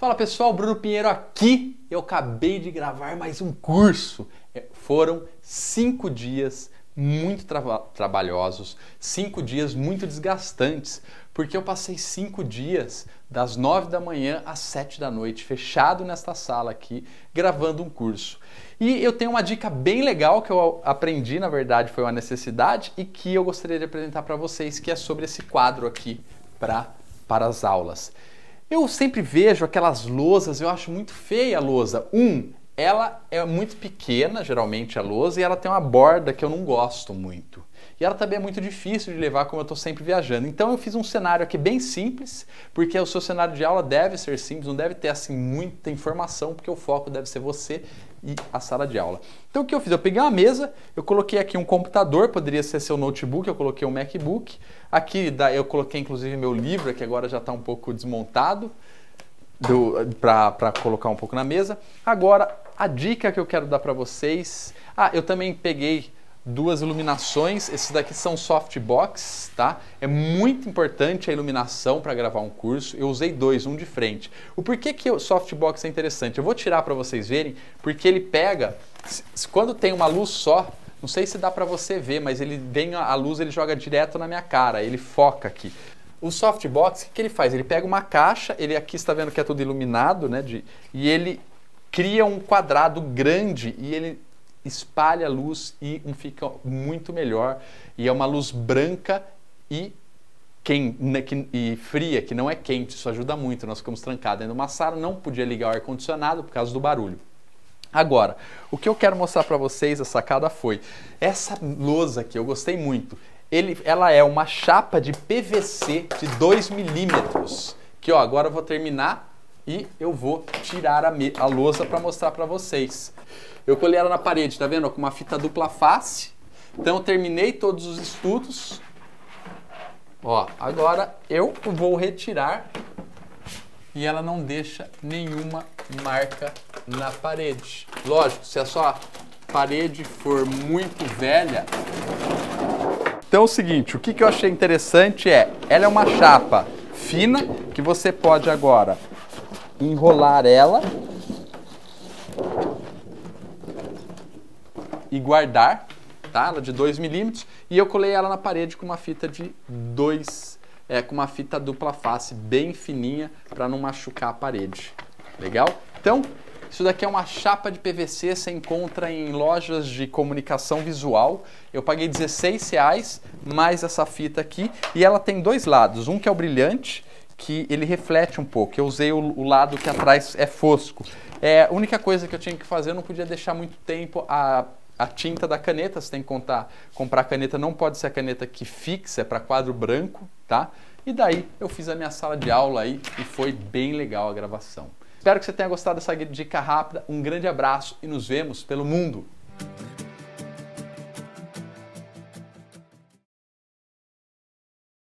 Fala pessoal, Bruno Pinheiro aqui. Eu acabei de gravar mais um curso. É, foram cinco dias muito tra trabalhosos, cinco dias muito desgastantes, porque eu passei cinco dias das nove da manhã às sete da noite, fechado nesta sala aqui, gravando um curso. E eu tenho uma dica bem legal que eu aprendi, na verdade, foi uma necessidade e que eu gostaria de apresentar para vocês, que é sobre esse quadro aqui pra, para as aulas. Eu sempre vejo aquelas lousas, eu acho muito feia a lousa. Um, ela é muito pequena, geralmente a lousa, e ela tem uma borda que eu não gosto muito. E ela também é muito difícil de levar, como eu estou sempre viajando. Então eu fiz um cenário aqui bem simples, porque o seu cenário de aula deve ser simples, não deve ter assim muita informação, porque o foco deve ser você e a sala de aula. Então o que eu fiz? Eu peguei uma mesa, eu coloquei aqui um computador, poderia ser seu notebook, eu coloquei um MacBook. Aqui eu coloquei inclusive meu livro, que agora já está um pouco desmontado, para colocar um pouco na mesa. Agora, a dica que eu quero dar para vocês... Ah, eu também peguei duas iluminações. Esses daqui são softbox, tá? É muito importante a iluminação para gravar um curso. Eu usei dois, um de frente. O porquê que o softbox é interessante? Eu vou tirar para vocês verem, porque ele pega quando tem uma luz só, não sei se dá para você ver, mas ele vem a luz, ele joga direto na minha cara, ele foca aqui. O softbox, o que, ele faz? Ele pega uma caixa, ele aqui está vendo que é tudo iluminado, né? De, e ele cria um quadrado grande e ele espalha a luz e um fica muito melhor. E é uma luz branca e, quem, né, e fria, que não é quente, isso ajuda muito. Nós ficamos trancados dentro de uma sala, não podia ligar o ar-condicionado por causa do barulho. Agora, o que eu quero mostrar para vocês, a sacada foi, essa lousa aqui, eu gostei muito. Ele, ela é uma chapa de PVC de 2 milímetros. Que ó, agora eu vou terminar e eu vou tirar a, a lousa para mostrar para vocês. Eu colei ela na parede, tá vendo? Com uma fita dupla face. Então eu terminei todos os estudos. Ó, agora eu vou retirar e ela não deixa nenhuma marca na parede. Lógico, se a sua parede for muito velha. Então é o seguinte, o que, que eu achei interessante é, ela é uma chapa fina que você pode agora enrolar ela e guardar, tá? Ela de 2 milímetros e eu colei ela na parede com uma fita de 2, é, com uma fita dupla face bem fininha para não machucar a parede. Legal? Então, isso daqui é uma chapa de PVC, você encontra em lojas de comunicação visual. Eu paguei 16 reais mais essa fita aqui e ela tem dois lados, um que é o brilhante que ele reflete um pouco. Eu usei o, o lado que atrás é fosco. É, a única coisa que eu tinha que fazer, eu não podia deixar muito tempo a, a tinta da caneta. Você tem que contar, comprar caneta, não pode ser a caneta que fixa, é para quadro branco, tá? E daí eu fiz a minha sala de aula aí e foi bem legal a gravação. Espero que você tenha gostado dessa dica rápida. Um grande abraço e nos vemos pelo mundo.